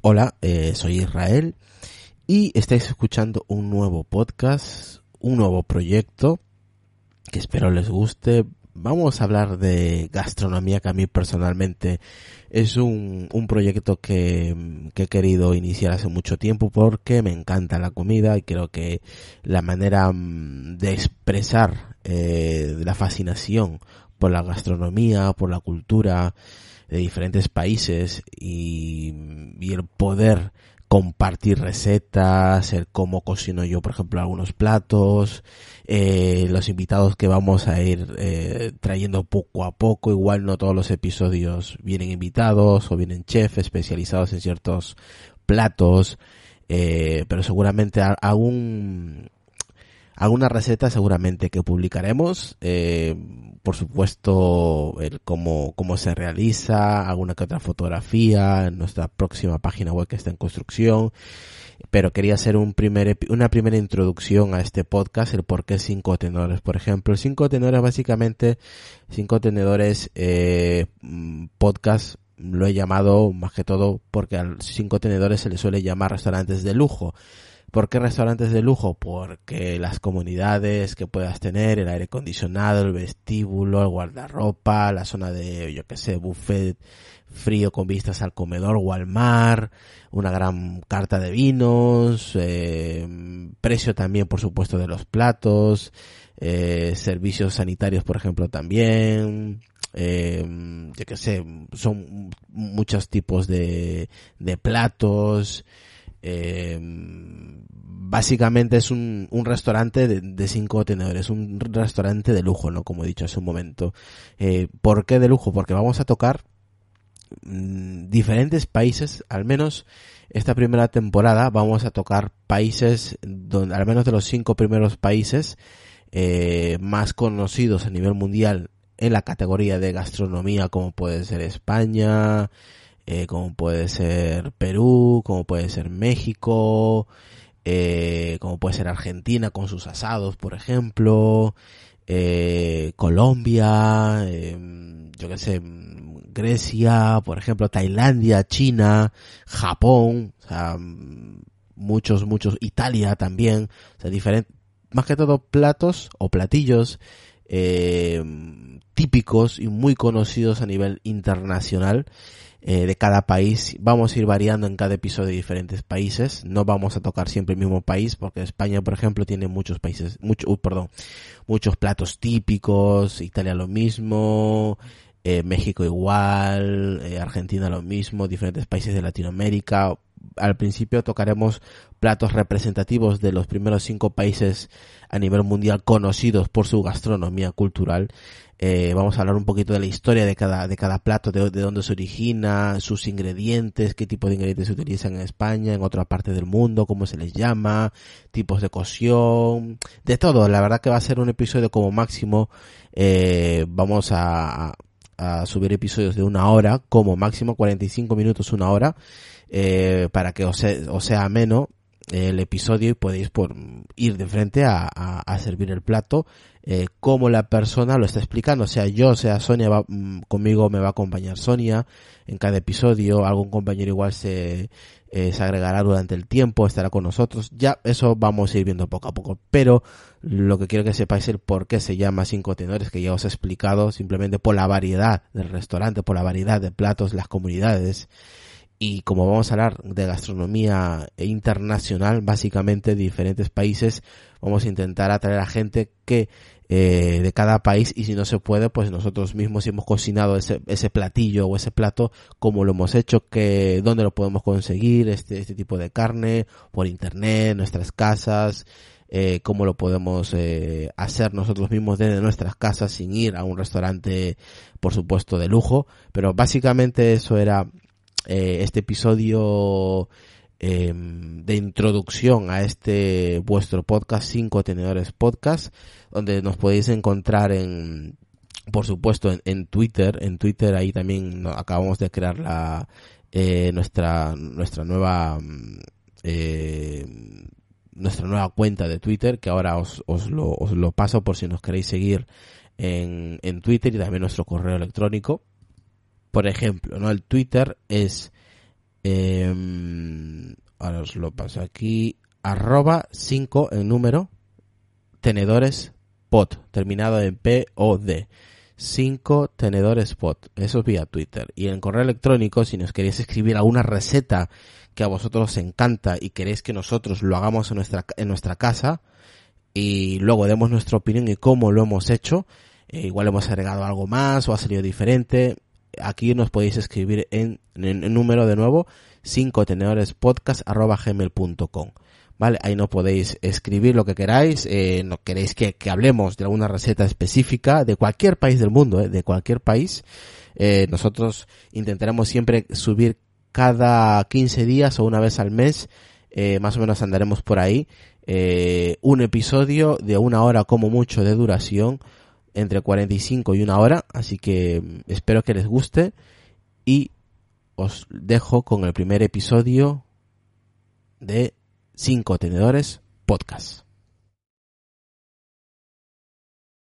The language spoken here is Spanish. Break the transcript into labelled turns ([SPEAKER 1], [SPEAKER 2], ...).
[SPEAKER 1] Hola, eh, soy Israel y estáis escuchando un nuevo podcast, un nuevo proyecto que espero les guste. Vamos a hablar de gastronomía que a mí personalmente es un, un proyecto que, que, he querido iniciar hace mucho tiempo porque me encanta la comida y creo que la manera mm, de expresar eh, la fascinación por la gastronomía, por la cultura de diferentes países y, el poder compartir recetas, el cómo cocino yo, por ejemplo, algunos platos, eh, los invitados que vamos a ir eh, trayendo poco a poco. Igual no todos los episodios vienen invitados o vienen chefs especializados en ciertos platos, eh, pero seguramente algún alguna receta seguramente que publicaremos. Eh, por supuesto, el cómo, cómo se realiza, alguna que otra fotografía nuestra próxima página web que está en construcción. Pero quería hacer un primer, una primera introducción a este podcast, el por qué cinco tenedores, por ejemplo. Cinco tenedores, básicamente, cinco tenedores, eh, podcast lo he llamado más que todo porque a cinco tenedores se le suele llamar restaurantes de lujo. ¿Por qué restaurantes de lujo? Porque las comunidades que puedas tener, el aire acondicionado, el vestíbulo, el guardarropa, la zona de, yo que sé, buffet frío con vistas al comedor o al mar, una gran carta de vinos, eh, precio también por supuesto de los platos, eh, servicios sanitarios por ejemplo también, eh, yo que sé, son muchos tipos de, de platos, eh, básicamente es un, un restaurante de, cinco tenedores, un restaurante de lujo, ¿no? Como he dicho hace un momento. Eh, ¿Por qué de lujo? Porque vamos a tocar mmm, diferentes países, al menos esta primera temporada vamos a tocar países, donde, al menos de los cinco primeros países eh, más conocidos a nivel mundial en la categoría de gastronomía, como puede ser España, eh, como puede ser Perú, como puede ser México, eh, como puede ser Argentina con sus asados, por ejemplo, eh, Colombia, eh, yo qué sé, Grecia, por ejemplo, Tailandia, China, Japón, muchos, muchos, Italia también, o sea, diferentes, más que todo platos o platillos eh, típicos y muy conocidos a nivel internacional eh, de cada país. Vamos a ir variando en cada episodio de diferentes países. No vamos a tocar siempre el mismo país porque España, por ejemplo, tiene muchos países, mucho, uh, perdón, muchos platos típicos. Italia lo mismo. Eh, México igual, eh, Argentina lo mismo, diferentes países de Latinoamérica. Al principio tocaremos platos representativos de los primeros cinco países a nivel mundial conocidos por su gastronomía cultural. Eh, vamos a hablar un poquito de la historia de cada, de cada plato, de, de, dónde se origina, sus ingredientes, qué tipo de ingredientes se utilizan en España, en otra parte del mundo, cómo se les llama, tipos de cocción, de todo. La verdad que va a ser un episodio como máximo, eh, vamos a, a subir episodios de una hora, como máximo 45 minutos, una hora, eh, para que os, sea, os sea ameno el episodio y podéis por ir de frente a, a, a servir el plato eh, como la persona lo está explicando, sea yo, sea Sonia, va, mm, conmigo me va a acompañar Sonia en cada episodio, algún compañero igual se, eh, se agregará durante el tiempo, estará con nosotros, ya eso vamos a ir viendo poco a poco, pero lo que quiero que sepáis es el por qué se llama cinco tenores, que ya os he explicado, simplemente por la variedad del restaurante, por la variedad de platos, las comunidades, y como vamos a hablar de gastronomía internacional, básicamente de diferentes países, vamos a intentar atraer a gente que eh, de cada país y si no se puede, pues nosotros mismos hemos cocinado ese, ese platillo o ese plato, como lo hemos hecho, que dónde lo podemos conseguir, este, este tipo de carne, por internet, nuestras casas, eh, cómo lo podemos eh, hacer nosotros mismos desde nuestras casas sin ir a un restaurante, por supuesto, de lujo, pero básicamente eso era eh, este episodio eh, de introducción a este vuestro podcast, Cinco Tenedores Podcast, donde nos podéis encontrar en, por supuesto, en, Twitter. En Twitter ahí también acabamos de crear la, eh, nuestra, nuestra nueva, eh, nuestra nueva cuenta de Twitter, que ahora os, os, lo, os lo paso por si nos queréis seguir en, en Twitter y también nuestro correo electrónico por ejemplo, ¿no? El Twitter es eh, ahora os lo paso aquí, arroba 5 en número, tenedores pod, terminado en P o D. 5 tenedores pot, eso es vía Twitter. Y en correo electrónico, si nos queréis escribir alguna receta que a vosotros os encanta y queréis que nosotros lo hagamos en nuestra, en nuestra casa y luego demos nuestra opinión y cómo lo hemos hecho, eh, igual hemos agregado algo más o ha salido diferente, aquí nos podéis escribir en, el número de nuevo 5 tenedores podcast arroba gmail.com. ¿vale? Ahí no podéis escribir lo que queráis, eh, no queréis que, hablemos de alguna receta específica de cualquier país del mundo, ¿eh? de cualquier país. Eh, nosotros intentaremos siempre subir cada 15 días o una vez al mes, eh, más o menos andaremos por ahí, eh, un episodio de una hora como mucho de duración, entre 45 y una hora, así que espero que les guste y os dejo con el primer episodio de 5 Tenedores Podcast.